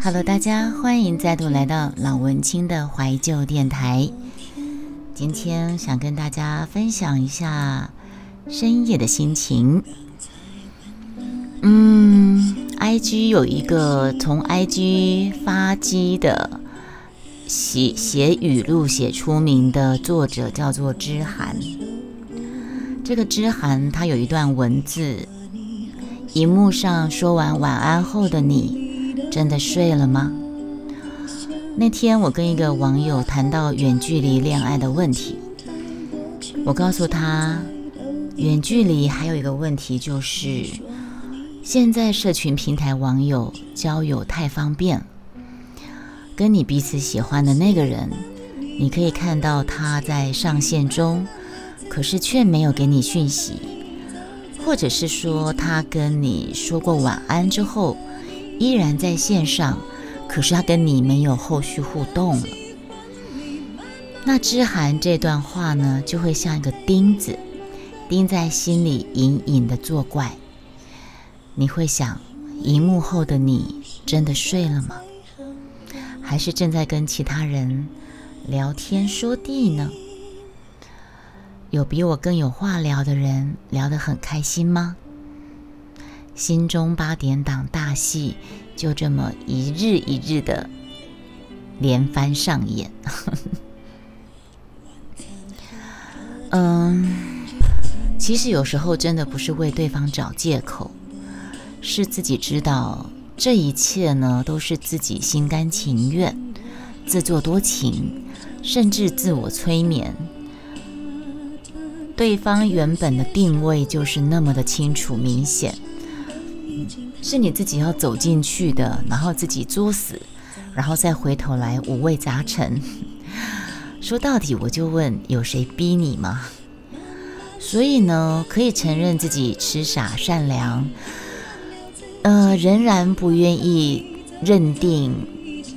Hello，大家欢迎再度来到老文青的怀旧电台。今天想跟大家分享一下深夜的心情。嗯，IG 有一个从 IG 发机的写写语录写出名的作者叫做知涵。这个知涵他有一段文字。荧幕上说完晚安后的你，真的睡了吗？那天我跟一个网友谈到远距离恋爱的问题，我告诉他，远距离还有一个问题就是，现在社群平台网友交友太方便，跟你彼此喜欢的那个人，你可以看到他在上线中，可是却没有给你讯息。或者是说他跟你说过晚安之后，依然在线上，可是他跟你没有后续互动了。那知涵这段话呢，就会像一个钉子，钉在心里，隐隐的作怪。你会想，荧幕后的你真的睡了吗？还是正在跟其他人聊天说地呢？有比我更有话聊的人聊得很开心吗？心中八点档大戏就这么一日一日的连番上演。嗯，其实有时候真的不是为对方找借口，是自己知道这一切呢都是自己心甘情愿、自作多情，甚至自我催眠。对方原本的定位就是那么的清楚明显，是你自己要走进去的，然后自己作死，然后再回头来五味杂陈。说到底，我就问，有谁逼你吗？所以呢，可以承认自己痴傻善良，呃，仍然不愿意认定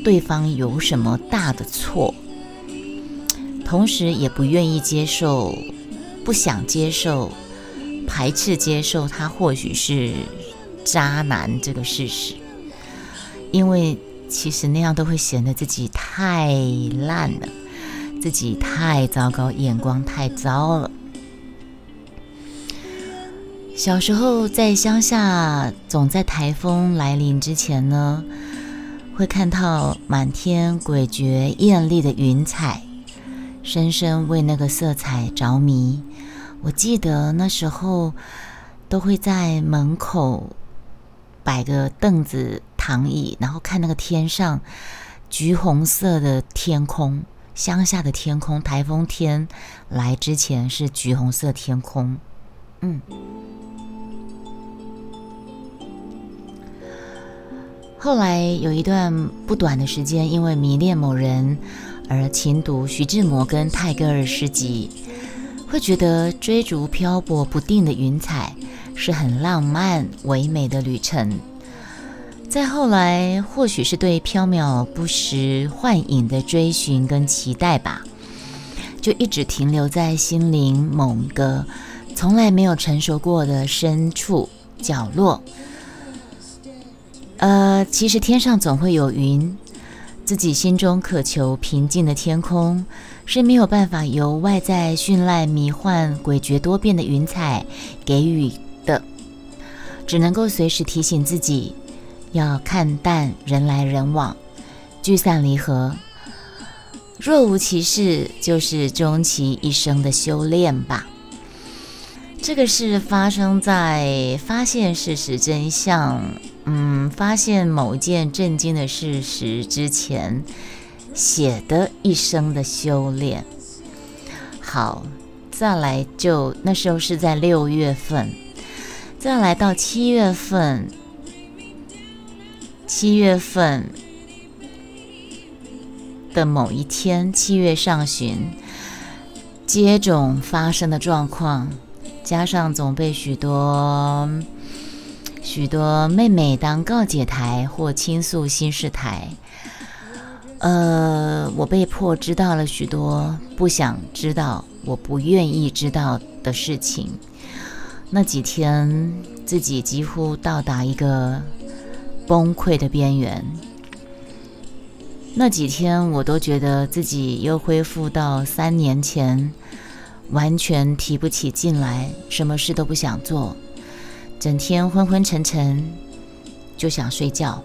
对方有什么大的错，同时也不愿意接受。不想接受、排斥接受他或许是渣男这个事实，因为其实那样都会显得自己太烂了，自己太糟糕，眼光太糟了。小时候在乡下，总在台风来临之前呢，会看到满天诡谲艳丽的云彩，深深为那个色彩着迷。我记得那时候都会在门口摆个凳子、躺椅，然后看那个天上橘红色的天空。乡下的天空，台风天来之前是橘红色天空。嗯。后来有一段不短的时间，因为迷恋某人而勤读徐志摩跟泰戈尔诗集。会觉得追逐漂泊不定的云彩是很浪漫唯美的旅程。再后来，或许是对缥缈不实幻影的追寻跟期待吧，就一直停留在心灵某个从来没有成熟过的深处角落。呃，其实天上总会有云，自己心中渴求平静的天空。是没有办法由外在绚烂、迷幻、诡谲多变的云彩给予，只能够随时提醒自己要看淡人来人往、聚散离合。若无其事，就是终其一生的修炼吧。这个是发生在发现事实真相，嗯，发现某件震惊的事实之前。写的一生的修炼，好，再来就那时候是在六月份，再来到七月份，七月份的某一天，七月上旬，接种发生的状况，加上总被许多许多妹妹当告解台或倾诉心事台。呃，我被迫知道了许多不想知道、我不愿意知道的事情。那几天，自己几乎到达一个崩溃的边缘。那几天我都觉得自己又恢复到三年前，完全提不起劲来，什么事都不想做，整天昏昏沉沉，就想睡觉。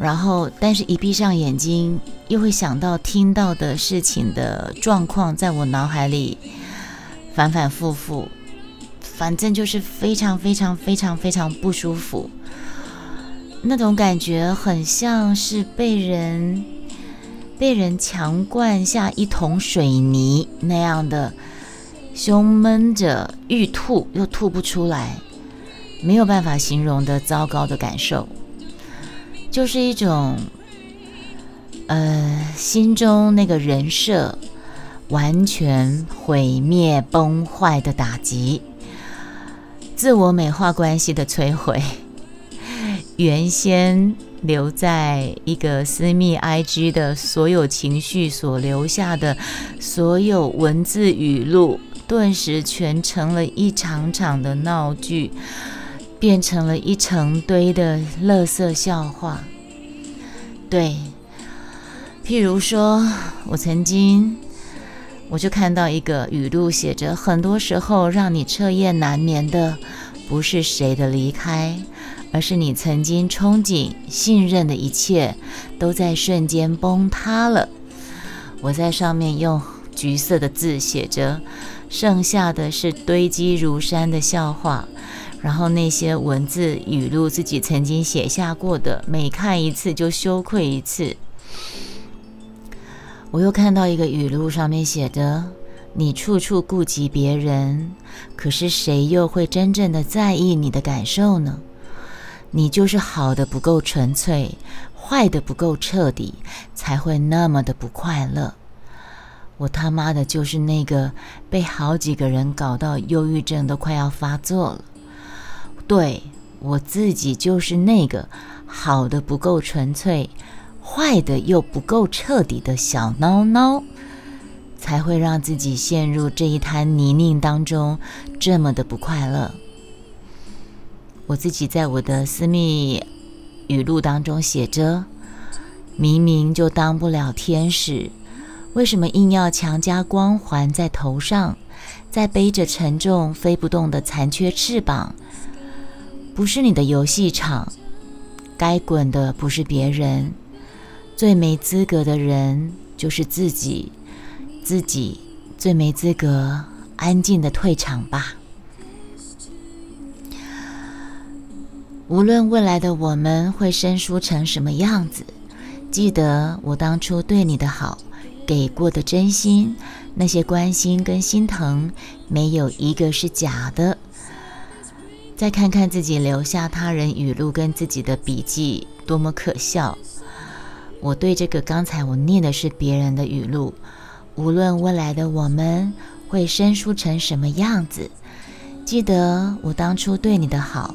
然后，但是一闭上眼睛，又会想到听到的事情的状况，在我脑海里反反复复，反正就是非常非常非常非常不舒服。那种感觉很像是被人被人强灌下一桶水泥那样的，胸闷着欲吐又吐不出来，没有办法形容的糟糕的感受，就是一种呃心中那个人设完全毁灭崩坏的打击，自我美化关系的摧毁。原先留在一个私密 IG 的所有情绪所留下的所有文字语录，顿时全成了一场场的闹剧，变成了一成堆的垃圾笑话。对，譬如说，我曾经我就看到一个语录，写着：很多时候让你彻夜难眠的，不是谁的离开。而是你曾经憧憬、信任的一切，都在瞬间崩塌了。我在上面用橘色的字写着，剩下的是堆积如山的笑话。然后那些文字语录，自己曾经写下过的，每看一次就羞愧一次。我又看到一个语录，上面写着：“你处处顾及别人，可是谁又会真正的在意你的感受呢？”你就是好的不够纯粹，坏的不够彻底，才会那么的不快乐。我他妈的就是那个被好几个人搞到忧郁症都快要发作了。对我自己就是那个好的不够纯粹，坏的又不够彻底的小孬孬，才会让自己陷入这一滩泥泞当中，这么的不快乐。我自己在我的私密语录当中写着：“明明就当不了天使，为什么硬要强加光环在头上？再背着沉重飞不动的残缺翅膀，不是你的游戏场，该滚的不是别人，最没资格的人就是自己，自己最没资格，安静的退场吧。”无论未来的我们会生疏成什么样子，记得我当初对你的好，给过的真心，那些关心跟心疼，没有一个是假的。再看看自己留下他人语录跟自己的笔记，多么可笑！我对这个刚才我念的是别人的语录。无论未来的我们会生疏成什么样子，记得我当初对你的好。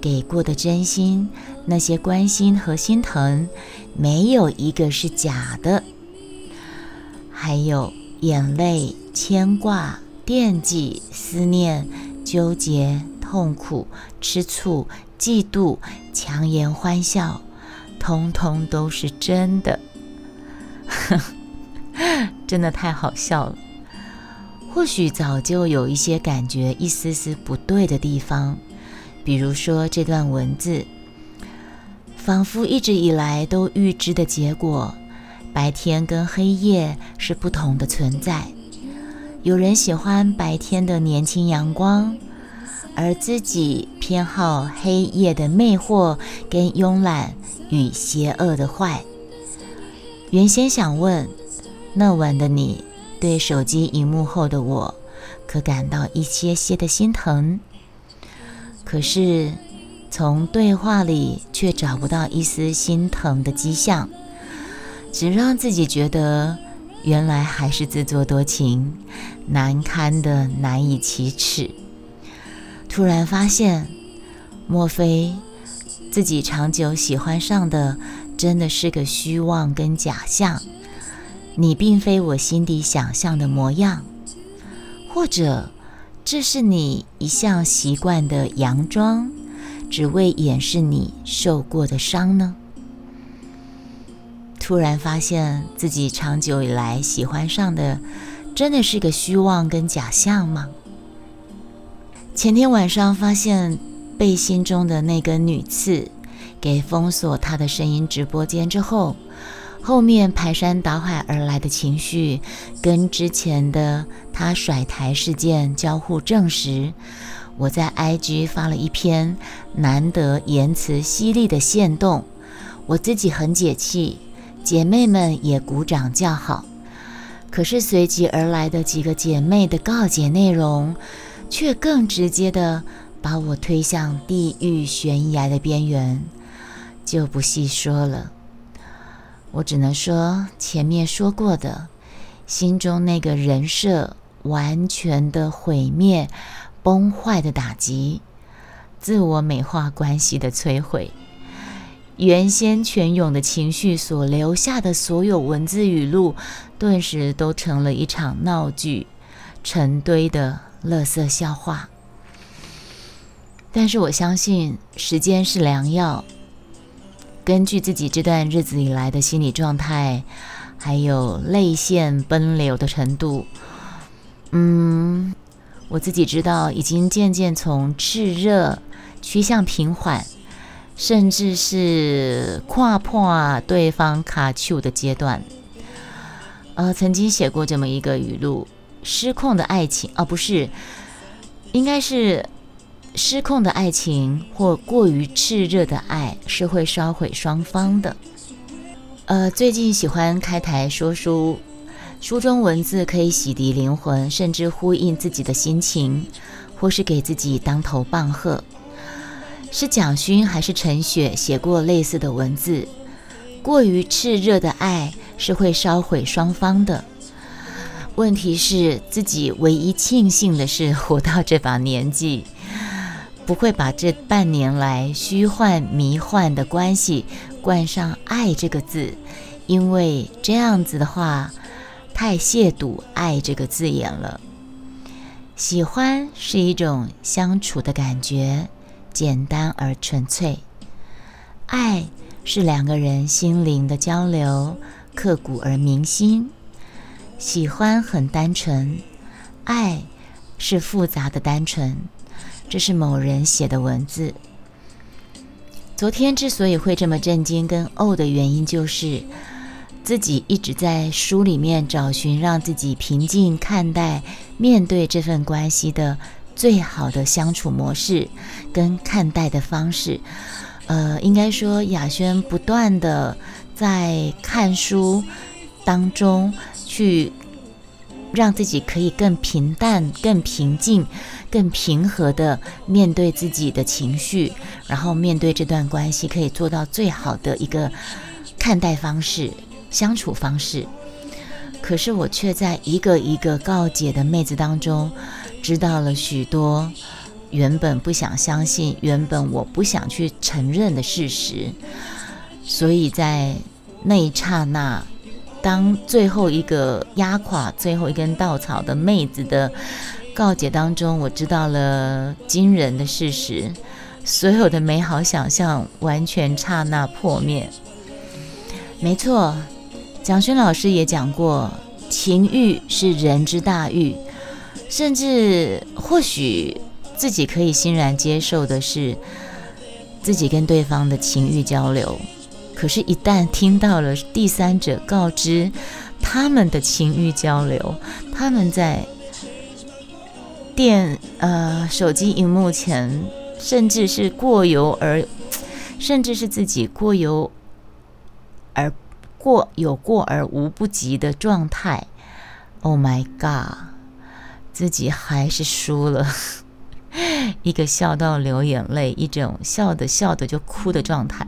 给过的真心，那些关心和心疼，没有一个是假的。还有眼泪、牵挂、惦记、思念、纠结、痛苦、吃醋、嫉妒、强颜欢笑，通通都是真的。真的太好笑了。或许早就有一些感觉，一丝丝不对的地方。比如说这段文字，仿佛一直以来都预知的结果：白天跟黑夜是不同的存在。有人喜欢白天的年轻阳光，而自己偏好黑夜的魅惑跟慵懒与邪恶的坏。原先想问，那晚的你对手机荧幕后的我，可感到一些些的心疼？可是，从对话里却找不到一丝心疼的迹象，只让自己觉得原来还是自作多情，难堪的难以启齿。突然发现，莫非自己长久喜欢上的真的是个虚妄跟假象？你并非我心底想象的模样，或者？这是你一向习惯的佯装，只为掩饰你受过的伤呢？突然发现自己长久以来喜欢上的，真的是个虚妄跟假象吗？前天晚上发现被心中的那根女刺给封锁他的声音直播间之后，后面排山倒海而来的情绪，跟之前的他甩台事件交互证实。我在 IG 发了一篇难得言辞犀利的线动，我自己很解气，姐妹们也鼓掌叫好。可是随即而来的几个姐妹的告解内容，却更直接的把我推向地狱悬崖的边缘，就不细说了。我只能说前面说过的，心中那个人设完全的毁灭。崩坏的打击，自我美化关系的摧毁，原先泉涌的情绪所留下的所有文字语录，顿时都成了一场闹剧，成堆的垃圾笑话。但是我相信时间是良药。根据自己这段日子以来的心理状态，还有泪腺奔流的程度，嗯。我自己知道，已经渐渐从炽热趋向平缓，甚至是跨破对方卡丘的阶段。呃，曾经写过这么一个语录：失控的爱情，啊，不是，应该是失控的爱情或过于炽热的爱是会烧毁双方的。呃，最近喜欢开台说书。书中文字可以洗涤灵魂，甚至呼应自己的心情，或是给自己当头棒喝。是蒋勋还是陈雪写过类似的文字？过于炽热的爱是会烧毁双方的。问题是自己唯一庆幸的是，活到这把年纪，不会把这半年来虚幻迷幻的关系冠上“爱”这个字，因为这样子的话。太亵渎“爱”这个字眼了。喜欢是一种相处的感觉，简单而纯粹；爱是两个人心灵的交流，刻骨而铭心。喜欢很单纯，爱是复杂的单纯。这是某人写的文字。昨天之所以会这么震惊跟哦的原因，就是。自己一直在书里面找寻让自己平静看待、面对这份关系的最好的相处模式跟看待的方式。呃，应该说雅轩不断的在看书当中去让自己可以更平淡、更平静、更平和的面对自己的情绪，然后面对这段关系可以做到最好的一个看待方式。相处方式，可是我却在一个一个告解的妹子当中，知道了许多原本不想相信、原本我不想去承认的事实。所以在那一刹那，当最后一个压垮最后一根稻草的妹子的告解当中，我知道了惊人的事实：所有的美好想象完全刹那破灭。没错。蒋勋老师也讲过，情欲是人之大欲，甚至或许自己可以欣然接受的是自己跟对方的情欲交流。可是，一旦听到了第三者告知他们的情欲交流，他们在电呃手机荧幕前，甚至是过犹而，甚至是自己过犹而。过有过而无不及的状态，Oh my God，自己还是输了，一个笑到流眼泪，一种笑的笑的就哭的状态。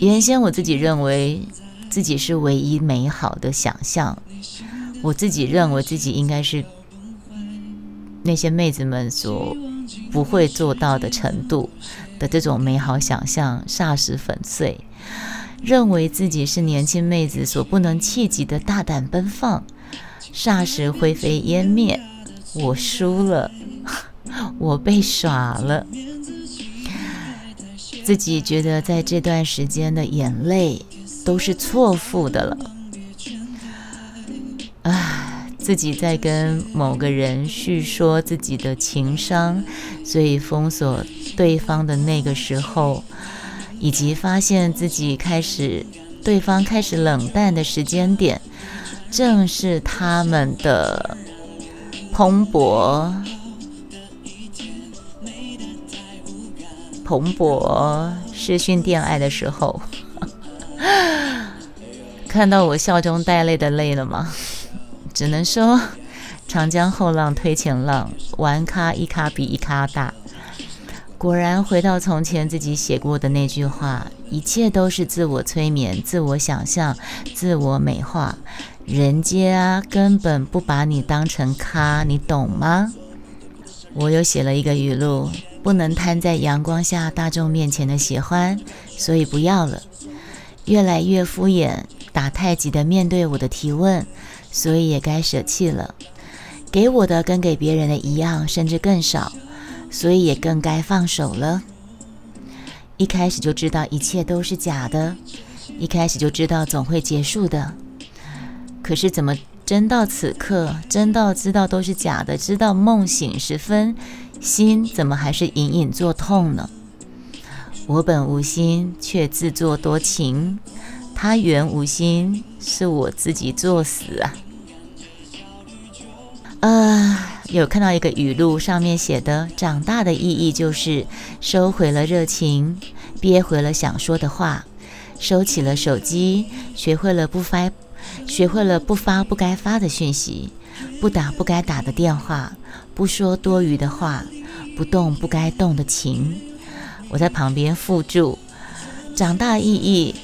原先我自己认为自己是唯一美好的想象，我自己认为自己应该是那些妹子们所不会做到的程度的这种美好想象，霎时粉碎。认为自己是年轻妹子所不能企及的大胆奔放，霎时灰飞烟灭。我输了，我被耍了。自己觉得在这段时间的眼泪都是错付的了。唉，自己在跟某个人叙说自己的情伤，所以封锁对方的那个时候，以及发现自己开始对方开始冷淡的时间点，正是他们的蓬勃。蓬勃视讯恋爱的时候，看到我笑中带泪的泪了吗？只能说，长江后浪推前浪，玩咖一咖比一咖大。果然回到从前自己写过的那句话：一切都是自我催眠、自我想象、自我美化。人家根本不把你当成咖，你懂吗？我又写了一个语录。不能摊在阳光下大众面前的喜欢，所以不要了。越来越敷衍，打太极的面对我的提问，所以也该舍弃了。给我的跟给别人的一样，甚至更少，所以也更该放手了。一开始就知道一切都是假的，一开始就知道总会结束的。可是怎么真到此刻，真到知道都是假的，知道梦醒时分？心怎么还是隐隐作痛呢？我本无心，却自作多情；他原无心，是我自己作死啊！啊，有看到一个语录，上面写的：长大的意义就是收回了热情，憋回了想说的话，收起了手机，学会了不发，学会了不发不该发的讯息。不打不该打的电话，不说多余的话，不动不该动的情。我在旁边附注：长大意义，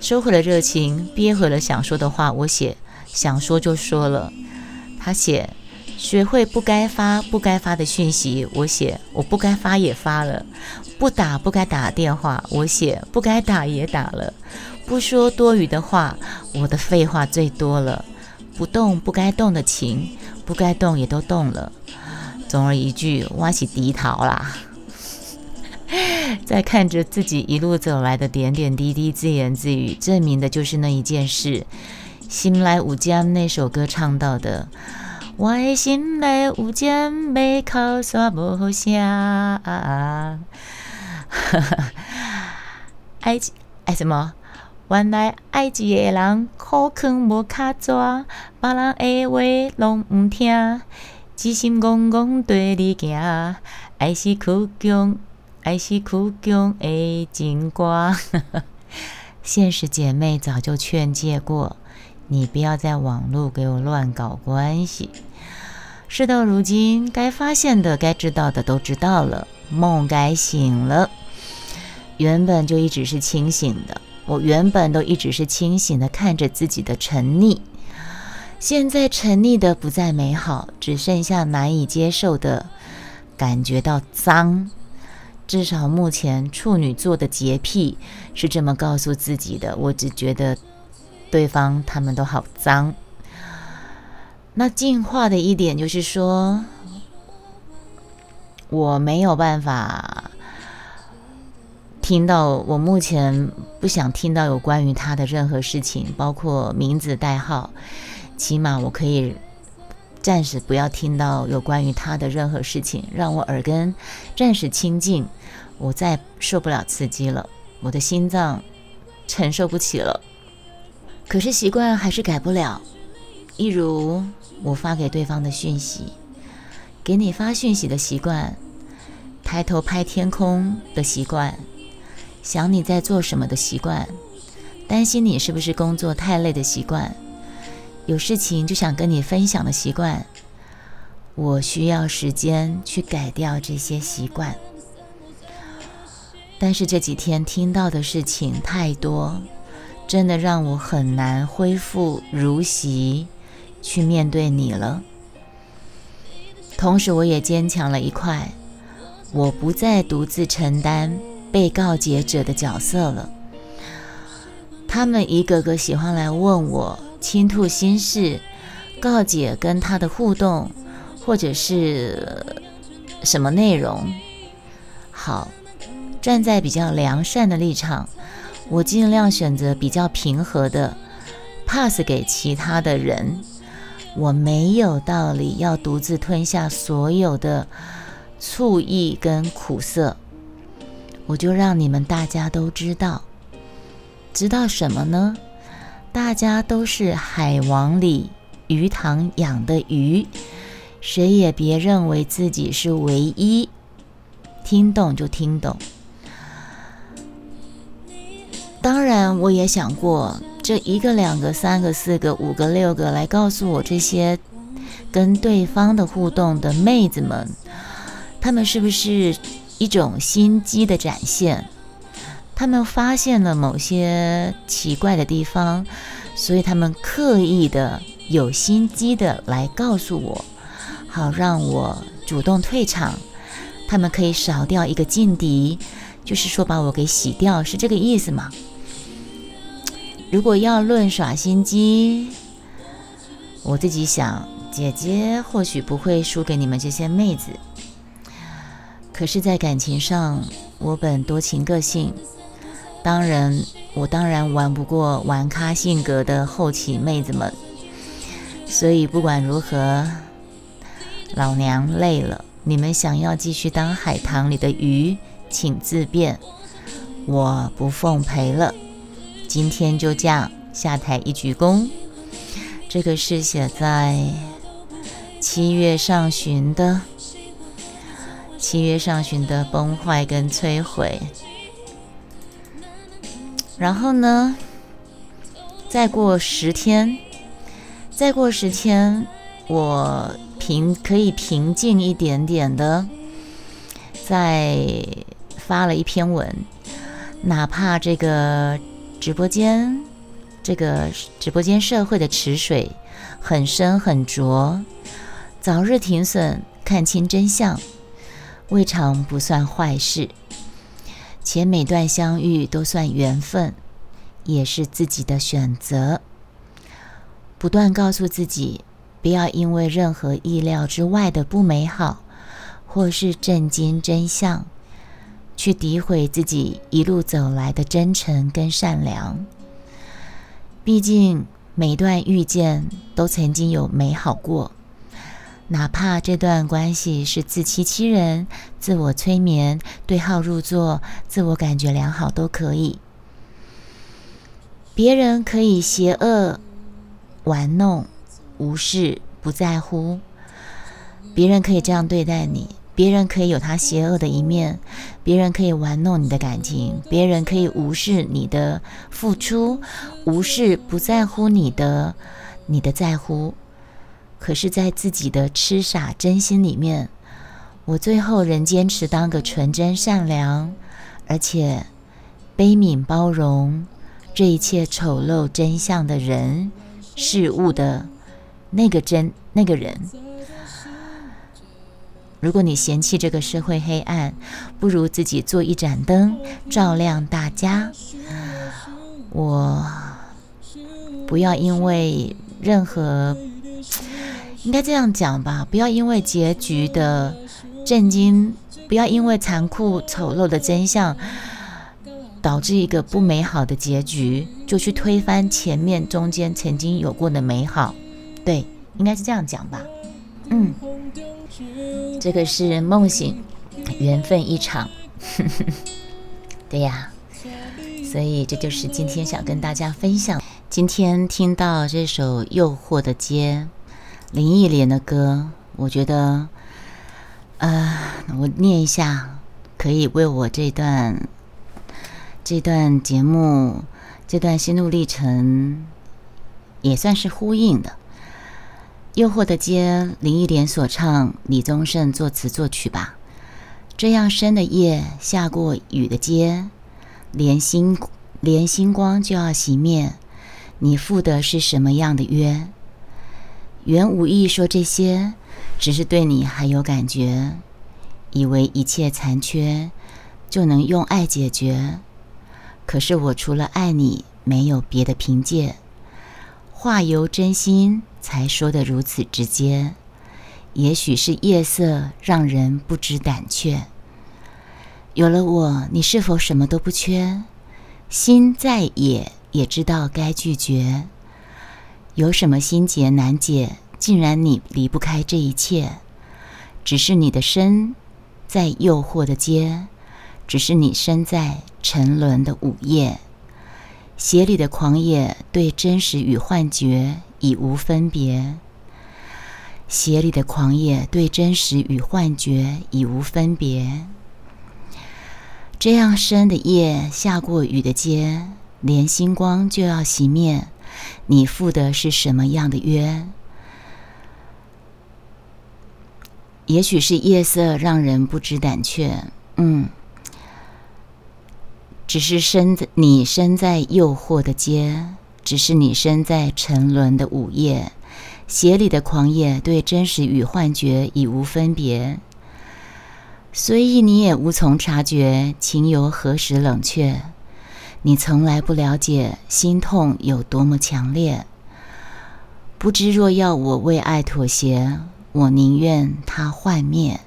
收回了热情，憋回了想说的话。我写想说就说了。他写学会不该发不该发的讯息。我写我不该发也发了。不打不该打的电话。我写不该打也打了。不说多余的话。我的废话最多了。不动不该动的情，不该动也都动了。总而一句，挖起低逃啦。在看着自己一路走来的点点滴滴，自言自语，证明的就是那一件事。心来无间那首歌唱到的，我的心来无间没靠山无下。爱爱 什么？原来爱一个人，苦劝无卡抓，别人的话拢毋听，一心戆戆对你行。爱是苦强，爱是苦强的情歌。现实姐妹早就劝诫过，你不要在网络给我乱搞关系。事到如今，该发现的、该知道的都知道了，梦该醒了。原本就一直是清醒的。我原本都一直是清醒的，看着自己的沉溺，现在沉溺的不再美好，只剩下难以接受的感觉到脏。至少目前处女座的洁癖是这么告诉自己的。我只觉得对方他们都好脏。那进化的一点就是说，我没有办法。听到我目前不想听到有关于他的任何事情，包括名字代号，起码我可以暂时不要听到有关于他的任何事情，让我耳根暂时清净。我再受不了刺激了，我的心脏承受不起了。可是习惯还是改不了，一如我发给对方的讯息，给你发讯息的习惯，抬头拍天空的习惯。想你在做什么的习惯，担心你是不是工作太累的习惯，有事情就想跟你分享的习惯，我需要时间去改掉这些习惯。但是这几天听到的事情太多，真的让我很难恢复如昔去面对你了。同时，我也坚强了一块，我不再独自承担。被告解者的角色了，他们一个个喜欢来问我倾吐心事，告解跟他的互动，或者是什么内容。好，站在比较良善的立场，我尽量选择比较平和的 pass 给其他的人。我没有道理要独自吞下所有的醋意跟苦涩，我就让你们大家都知道，知道什么呢？大家都是海王里鱼塘养的鱼，谁也别认为自己是唯一。听懂就听懂。当然，我也想过。这一个、两个、三个、四个、五个、六个，来告诉我这些跟对方的互动的妹子们，她们是不是一种心机的展现？他们发现了某些奇怪的地方，所以他们刻意的、有心机的来告诉我，好让我主动退场。他们可以少掉一个劲敌，就是说把我给洗掉，是这个意思吗？如果要论耍心机，我自己想，姐姐或许不会输给你们这些妹子。可是，在感情上，我本多情个性，当然，我当然玩不过玩咖性格的后起妹子们。所以，不管如何，老娘累了。你们想要继续当海棠里的鱼，请自便，我不奉陪了。今天就这样下台一鞠躬。这个是写在七月上旬的，七月上旬的崩坏跟摧毁。然后呢，再过十天，再过十天，我平可以平静一点点的，再发了一篇文，哪怕这个。直播间，这个直播间社会的池水很深很浊，早日停损，看清真相，未尝不算坏事。且每段相遇都算缘分，也是自己的选择。不断告诉自己，不要因为任何意料之外的不美好，或是震惊真相。去诋毁自己一路走来的真诚跟善良。毕竟每段遇见都曾经有美好过，哪怕这段关系是自欺欺人、自我催眠、对号入座、自我感觉良好都可以。别人可以邪恶、玩弄、无视、不在乎，别人可以这样对待你。别人可以有他邪恶的一面，别人可以玩弄你的感情，别人可以无视你的付出，无视不在乎你的你的在乎。可是，在自己的痴傻真心里面，我最后仍坚持当个纯真善良，而且悲悯包容这一切丑陋真相的人事物的那个真那个人。如果你嫌弃这个社会黑暗，不如自己做一盏灯，照亮大家。我不要因为任何，应该这样讲吧，不要因为结局的震惊，不要因为残酷丑陋的真相，导致一个不美好的结局，就去推翻前面中间曾经有过的美好。对，应该是这样讲吧。嗯。这个是梦醒，缘分一场，对呀，所以这就是今天想跟大家分享。今天听到这首《诱惑的街》，林忆莲的歌，我觉得，呃，我念一下，可以为我这段这段节目这段心路历程，也算是呼应的。诱惑的街，林忆莲所唱，李宗盛作词作曲吧。这样深的夜，下过雨的街，连星连星光就要熄灭。你赴的是什么样的约？原无意说这些，只是对你还有感觉，以为一切残缺就能用爱解决。可是我除了爱你，没有别的凭借。话由真心。才说的如此直接，也许是夜色让人不知胆怯。有了我，你是否什么都不缺？心再也，也知道该拒绝。有什么心结难解？竟然你离不开这一切。只是你的身在诱惑的街，只是你身在沉沦的午夜。鞋里的狂野对真实与幻觉已无分别。鞋里的狂野对真实与幻觉已无分别。这样深的夜，下过雨的街，连星光就要熄灭。你赴的是什么样的约？也许是夜色让人不知胆怯，嗯，只是身在你身在诱惑的街，只是你身在沉沦的午夜，鞋里的狂野对真实与幻觉已无分别，所以你也无从察觉情由何时冷却，你从来不了解心痛有多么强烈，不知若要我为爱妥协。我宁愿它幻灭。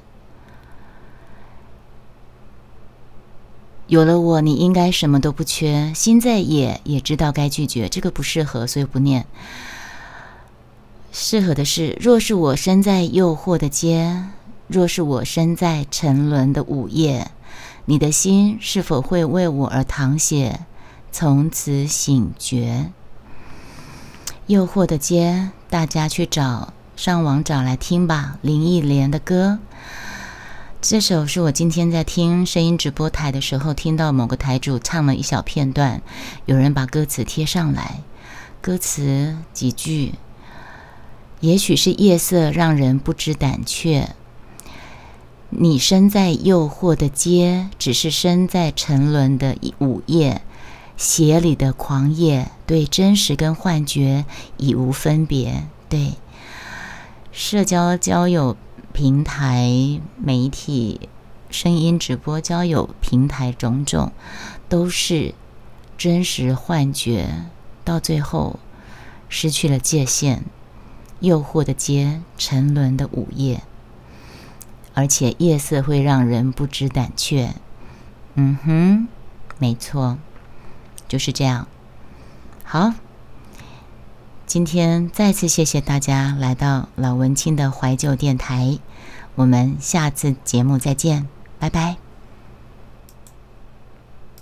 有了我，你应该什么都不缺。心在也也知道该拒绝，这个不适合，所以不念。适合的是：若是我身在诱惑的街，若是我身在沉沦的午夜，你的心是否会为我而淌血，从此醒觉？诱惑的街，大家去找。上网找来听吧，林忆莲的歌。这首是我今天在听声音直播台的时候，听到某个台主唱了一小片段，有人把歌词贴上来。歌词几句：也许是夜色让人不知胆怯，你身在诱惑的街，只是身在沉沦的午夜，鞋里的狂野对真实跟幻觉已无分别。对。社交交友平台、媒体、声音直播、交友平台，种种都是真实幻觉，到最后失去了界限，诱惑的街，沉沦的午夜，而且夜色会让人不知胆怯。嗯哼，没错，就是这样。好。今天再次谢谢大家来到老文青的怀旧电台，我们下次节目再见，拜拜。